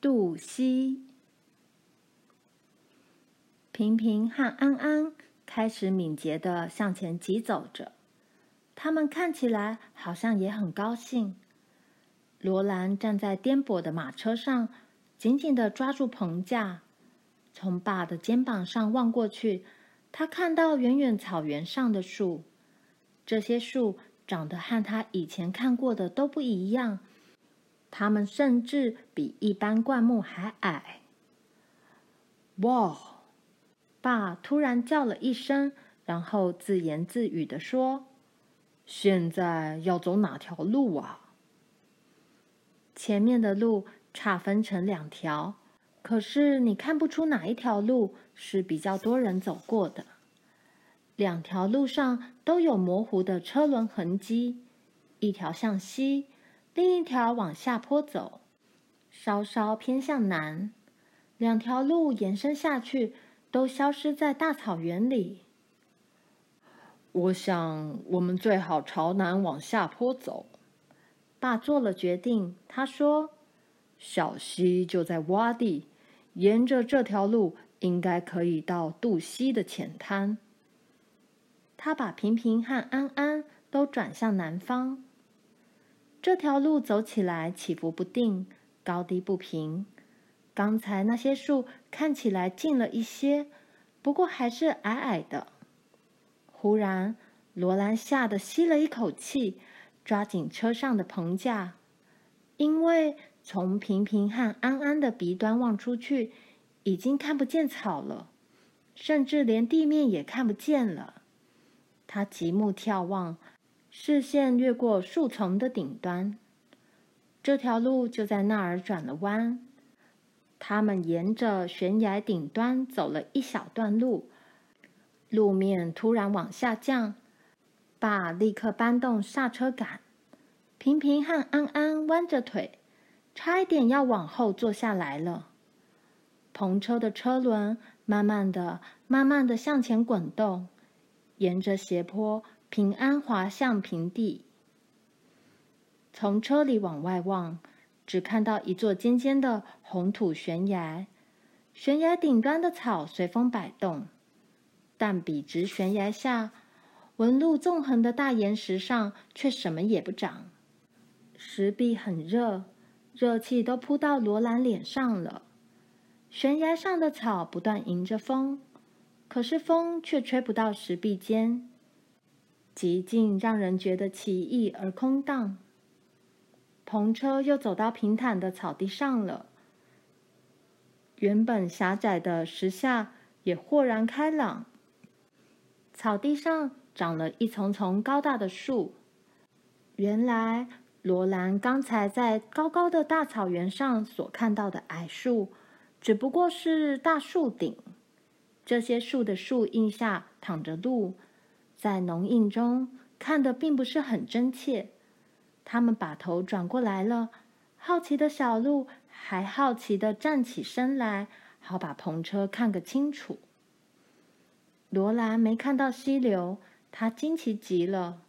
杜西。平平和安安开始敏捷地向前疾走着，他们看起来好像也很高兴。罗兰站在颠簸的马车上，紧紧地抓住棚架，从爸的肩膀上望过去，他看到远远草原上的树，这些树长得和他以前看过的都不一样，它们甚至比一般灌木还矮。哇！爸突然叫了一声，然后自言自语地说：“现在要走哪条路啊？”前面的路岔分成两条，可是你看不出哪一条路是比较多人走过的。两条路上都有模糊的车轮痕迹，一条向西，另一条往下坡走，稍稍偏向南。两条路延伸下去，都消失在大草原里。我想，我们最好朝南往下坡走。爸做了决定，他说：“小溪就在洼地，沿着这条路应该可以到渡溪的浅滩。”他把平平和安安都转向南方。这条路走起来起伏不定，高低不平。刚才那些树看起来近了一些，不过还是矮矮的。忽然，罗兰吓得吸了一口气。抓紧车上的棚架，因为从平平和安安的鼻端望出去，已经看不见草了，甚至连地面也看不见了。他极目眺望，视线掠过树丛的顶端，这条路就在那儿转了弯。他们沿着悬崖顶端走了一小段路，路面突然往下降。爸立刻搬动刹车杆，平平和安安弯着腿，差一点要往后坐下来了。篷车的车轮慢慢的、慢慢的向前滚动，沿着斜坡平安滑向平地。从车里往外望，只看到一座尖尖的红土悬崖，悬崖顶端的草随风摆动，但笔直悬崖下。纹路纵横的大岩石上却什么也不长，石壁很热，热气都扑到罗兰脸上了。悬崖上的草不断迎着风，可是风却吹不到石壁间，极尽让人觉得奇异而空荡。篷车又走到平坦的草地上了，原本狭窄的石下也豁然开朗，草地上。长了一丛丛高大的树。原来罗兰刚才在高高的大草原上所看到的矮树，只不过是大树顶。这些树的树荫下躺着鹿，在浓荫中看得并不是很真切。他们把头转过来了，好奇的小鹿还好奇地站起身来，好把篷车看个清楚。罗兰没看到溪流。他惊奇极了，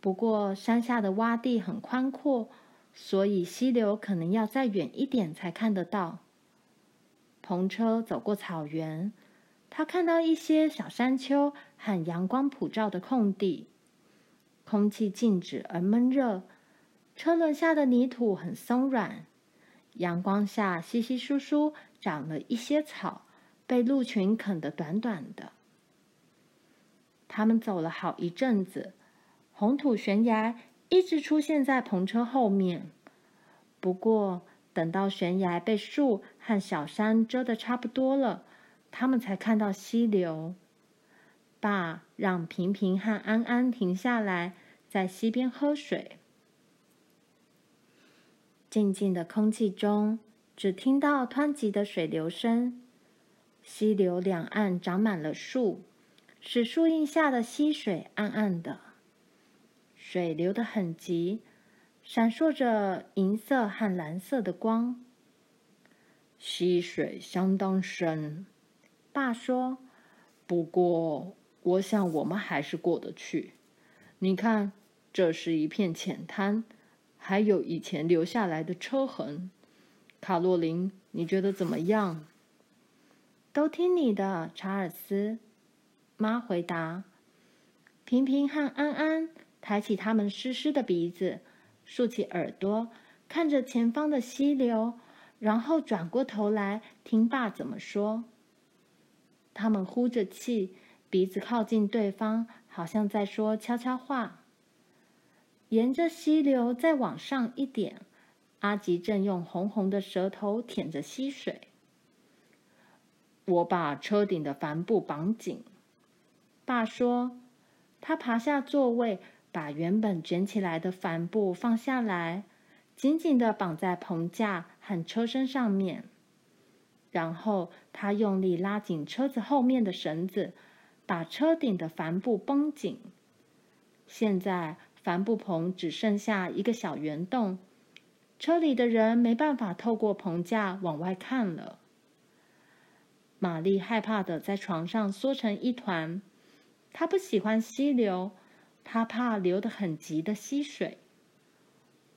不过山下的洼地很宽阔，所以溪流可能要再远一点才看得到。篷车走过草原，他看到一些小山丘和阳光普照的空地，空气静止而闷热，车轮下的泥土很松软，阳光下稀稀疏疏长了一些草，被鹿群啃得短短的。他们走了好一阵子，红土悬崖一直出现在篷车后面。不过，等到悬崖被树和小山遮得差不多了，他们才看到溪流。爸让平平和安安停下来，在溪边喝水。静静的空气中，只听到湍急的水流声。溪流两岸长满了树。使树荫下的溪水暗暗的，水流得很急，闪烁着银色和蓝色的光。溪水相当深，爸说。不过，我想我们还是过得去。你看，这是一片浅滩，还有以前留下来的车痕。卡洛琳，你觉得怎么样？都听你的，查尔斯。妈回答。平平和安安抬起他们湿湿的鼻子，竖起耳朵，看着前方的溪流，然后转过头来听爸怎么说。他们呼着气，鼻子靠近对方，好像在说悄悄话。沿着溪流再往上一点，阿吉正用红红的舌头舔着溪水。我把车顶的帆布绑紧，爸说。他爬下座位，把原本卷起来的帆布放下来，紧紧地绑在棚架和车身上面。然后他用力拉紧车子后面的绳子，把车顶的帆布绷紧。现在帆布棚只剩下一个小圆洞，车里的人没办法透过棚架往外看了。玛丽害怕的在床上缩成一团。她不喜欢溪流，她怕流得很急的溪水。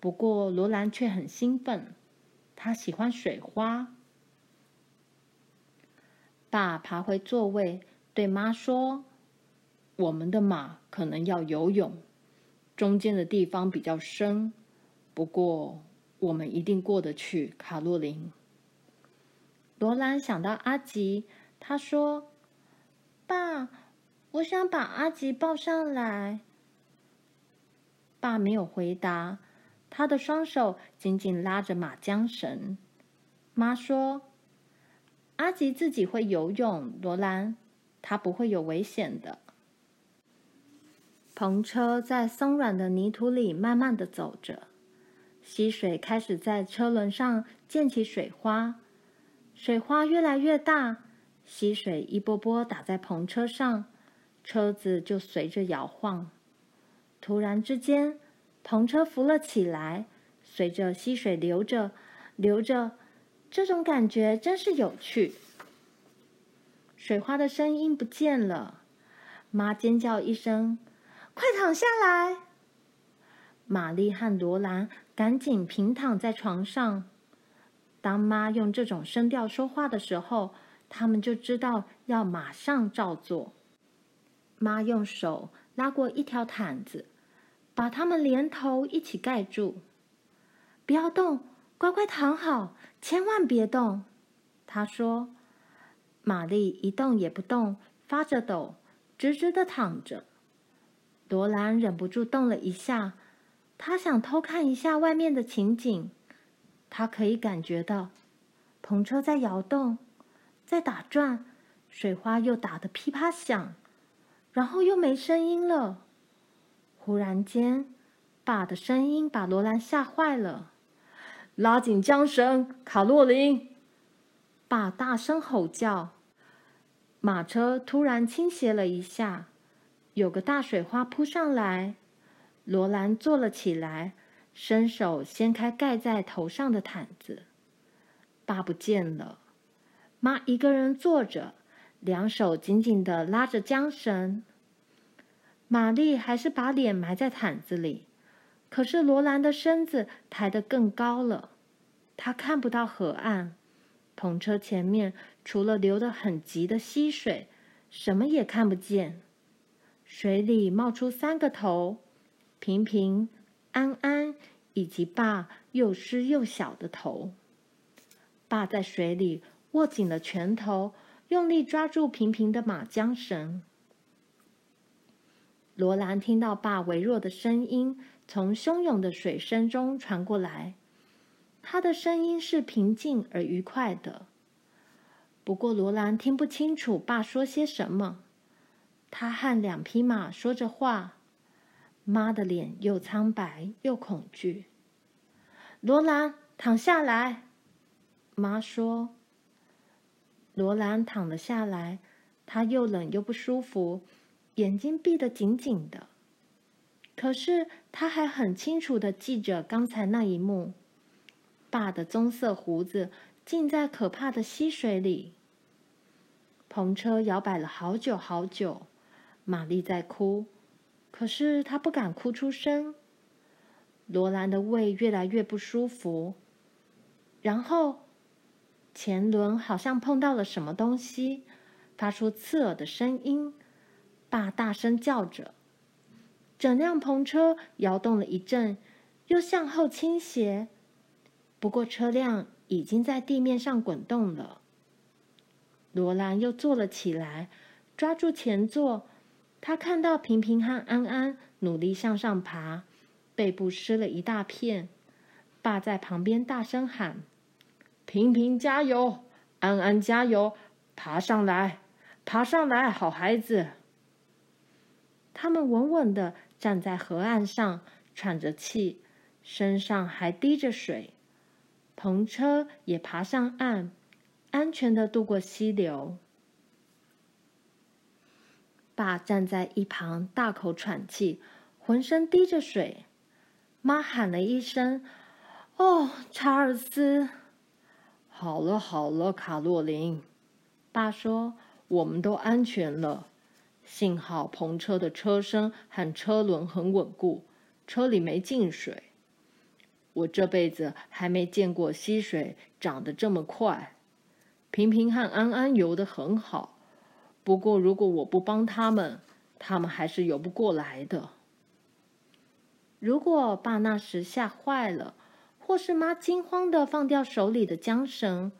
不过罗兰却很兴奋，他喜欢水花。爸爬回座位，对妈说：“我们的马可能要游泳，中间的地方比较深，不过我们一定过得去。”卡洛琳。罗兰想到阿吉，他说：“爸。”我想把阿吉抱上来。爸没有回答，他的双手紧紧拉着马缰绳。妈说：“阿吉自己会游泳，罗兰，他不会有危险的。”篷车在松软的泥土里慢慢的走着，溪水开始在车轮上溅起水花，水花越来越大，溪水一波波打在篷车上。车子就随着摇晃，突然之间，篷车浮了起来，随着溪水流着，流着，这种感觉真是有趣。水花的声音不见了，妈尖叫一声：“快躺下来！”玛丽和罗兰赶紧平躺在床上。当妈用这种声调说话的时候，他们就知道要马上照做。妈用手拉过一条毯子，把他们连头一起盖住。不要动，乖乖躺好，千万别动。他说：“玛丽一动也不动，发着抖，直直的躺着。”罗兰忍不住动了一下，她想偷看一下外面的情景。她可以感觉到，篷车在摇动，在打转，水花又打得噼啪响。然后又没声音了。忽然间，爸的声音把罗兰吓坏了。拉紧缰绳，卡洛琳！爸大声吼叫。马车突然倾斜了一下，有个大水花扑上来。罗兰坐了起来，伸手掀开盖在头上的毯子。爸不见了，妈一个人坐着。两手紧紧地拉着缰绳，玛丽还是把脸埋在毯子里。可是罗兰的身子抬得更高了，她看不到河岸。篷车前面除了流得很急的溪水，什么也看不见。水里冒出三个头：平平、安安以及爸又湿又小的头。爸在水里握紧了拳头。用力抓住平平的马缰绳。罗兰听到爸微弱的声音从汹涌的水声中传过来，他的声音是平静而愉快的。不过罗兰听不清楚爸说些什么。他和两匹马说着话，妈的脸又苍白又恐惧。罗兰，躺下来，妈说。罗兰躺了下来，他又冷又不舒服，眼睛闭得紧紧的。可是他还很清楚的记着刚才那一幕：爸的棕色胡子浸在可怕的溪水里。篷车摇摆了好久好久，玛丽在哭，可是她不敢哭出声。罗兰的胃越来越不舒服。然后前轮好像碰到了什么东西，发出刺耳的声音。爸大声叫着，整辆篷车摇动了一阵，又向后倾斜。不过车辆已经在地面上滚动了。罗兰又坐了起来，抓住前座。他看到平平和安安努力向上爬，背部湿了一大片。爸在旁边大声喊：“平平加油，安安加油，爬上来，爬上来，好孩子。”他们稳稳的站在河岸上，喘着气，身上还滴着水。篷车也爬上岸，安全的渡过溪流。爸站在一旁，大口喘气，浑身滴着水。妈喊了一声：“哦，查尔斯！”好了好了，卡洛琳。爸说：“我们都安全了。”幸好篷车的车身和车轮很稳固，车里没进水。我这辈子还没见过溪水涨得这么快。平平和安安游得很好，不过如果我不帮他们，他们还是游不过来的。如果爸那时吓坏了，或是妈惊慌地放掉手里的缰绳，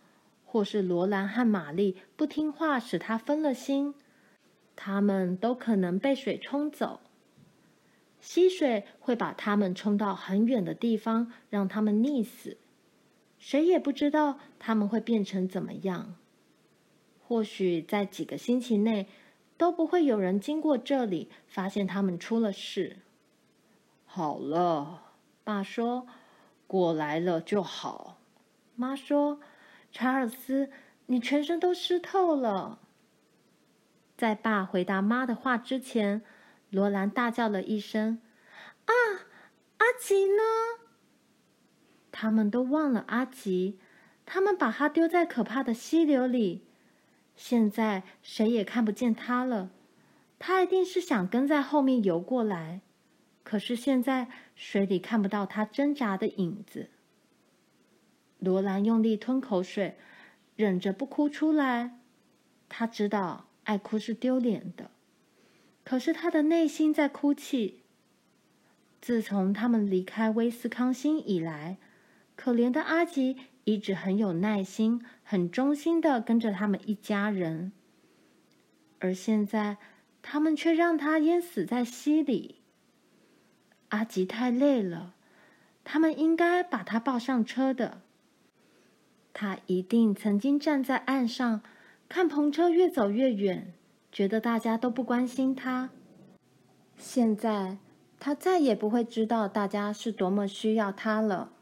或是罗兰和玛丽不听话使他分了心。他们都可能被水冲走，溪水会把他们冲到很远的地方，让他们溺死。谁也不知道他们会变成怎么样。或许在几个星期内，都不会有人经过这里发现他们出了事。好了，爸说，过来了就好。妈说，查尔斯，你全身都湿透了。在爸回答妈的话之前，罗兰大叫了一声：“啊，阿吉呢？”他们都忘了阿吉，他们把他丢在可怕的溪流里，现在谁也看不见他了。他一定是想跟在后面游过来，可是现在水里看不到他挣扎的影子。罗兰用力吞口水，忍着不哭出来。他知道。爱哭是丢脸的，可是他的内心在哭泣。自从他们离开威斯康星以来，可怜的阿吉一直很有耐心、很忠心的跟着他们一家人，而现在他们却让他淹死在溪里。阿吉太累了，他们应该把他抱上车的。他一定曾经站在岸上。看篷车越走越远，觉得大家都不关心他。现在他再也不会知道大家是多么需要他了。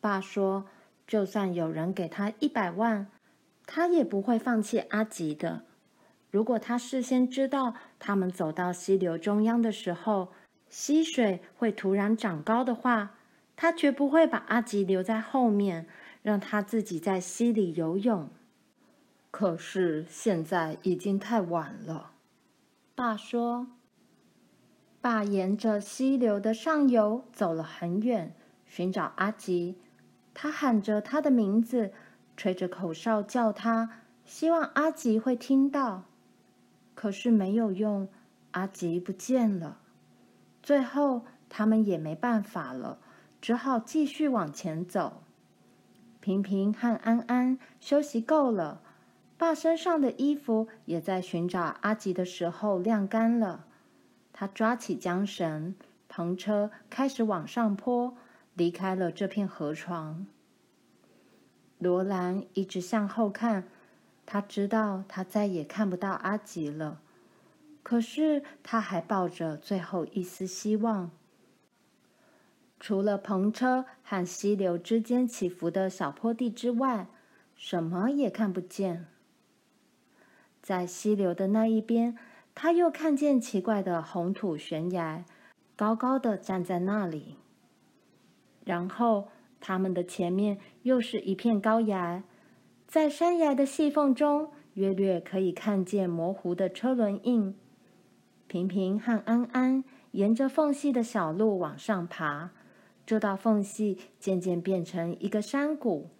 爸说，就算有人给他一百万，他也不会放弃阿吉的。如果他事先知道他们走到溪流中央的时候，溪水会突然长高的话，他绝不会把阿吉留在后面，让他自己在溪里游泳。可是现在已经太晚了，爸说。爸沿着溪流的上游走了很远，寻找阿吉。他喊着他的名字，吹着口哨叫他，希望阿吉会听到。可是没有用，阿吉不见了。最后他们也没办法了，只好继续往前走。平平和安安休息够了。爸身上的衣服也在寻找阿吉的时候晾干了。他抓起缰绳，篷车开始往上坡，离开了这片河床。罗兰一直向后看，他知道他再也看不到阿吉了。可是他还抱着最后一丝希望。除了篷车和溪流之间起伏的小坡地之外，什么也看不见。在溪流的那一边，他又看见奇怪的红土悬崖，高高的站在那里。然后，他们的前面又是一片高崖，在山崖的细缝中，约略可以看见模糊的车轮印。平平和安安沿着缝隙的小路往上爬，这道缝隙渐渐变成一个山谷，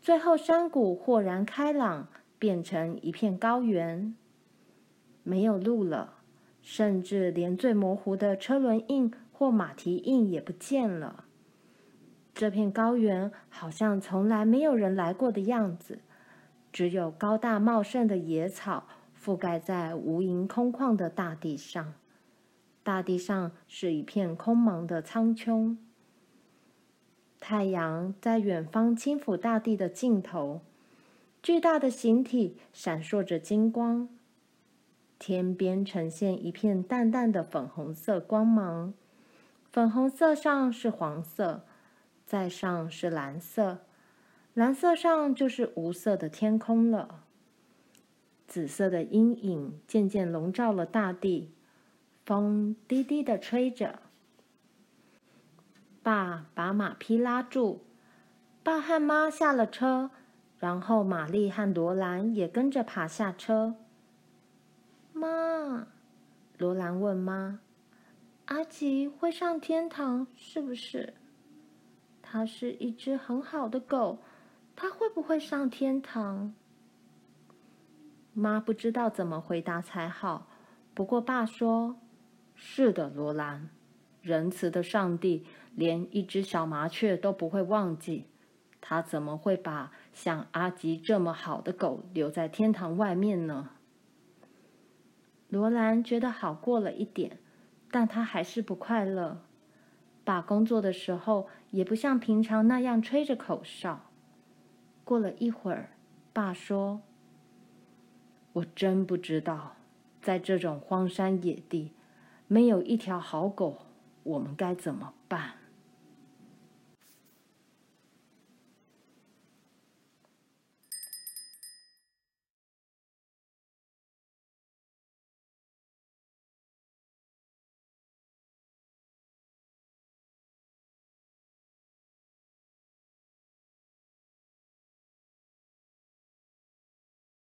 最后山谷豁然开朗，变成一片高原。没有路了，甚至连最模糊的车轮印或马蹄印也不见了。这片高原好像从来没有人来过的样子，只有高大茂盛的野草覆盖在无垠空旷的大地上。大地上是一片空茫的苍穹。太阳在远方轻抚大地的尽头，巨大的形体闪烁着金光。天边呈现一片淡淡的粉红色光芒，粉红色上是黄色，再上是蓝色，蓝色上就是无色的天空了。紫色的阴影渐渐笼罩了大地，风低低的吹着。爸把马匹拉住，爸和妈下了车，然后玛丽和罗兰也跟着爬下车。妈，罗兰问妈：“阿吉会上天堂是不是？他是一只很好的狗，他会不会上天堂？”妈不知道怎么回答才好，不过爸说：“是的，罗兰，仁慈的上帝。”连一只小麻雀都不会忘记，他怎么会把像阿吉这么好的狗留在天堂外面呢？罗兰觉得好过了一点，但他还是不快乐。爸工作的时候也不像平常那样吹着口哨。过了一会儿，爸说：“我真不知道，在这种荒山野地，没有一条好狗，我们该怎么办？”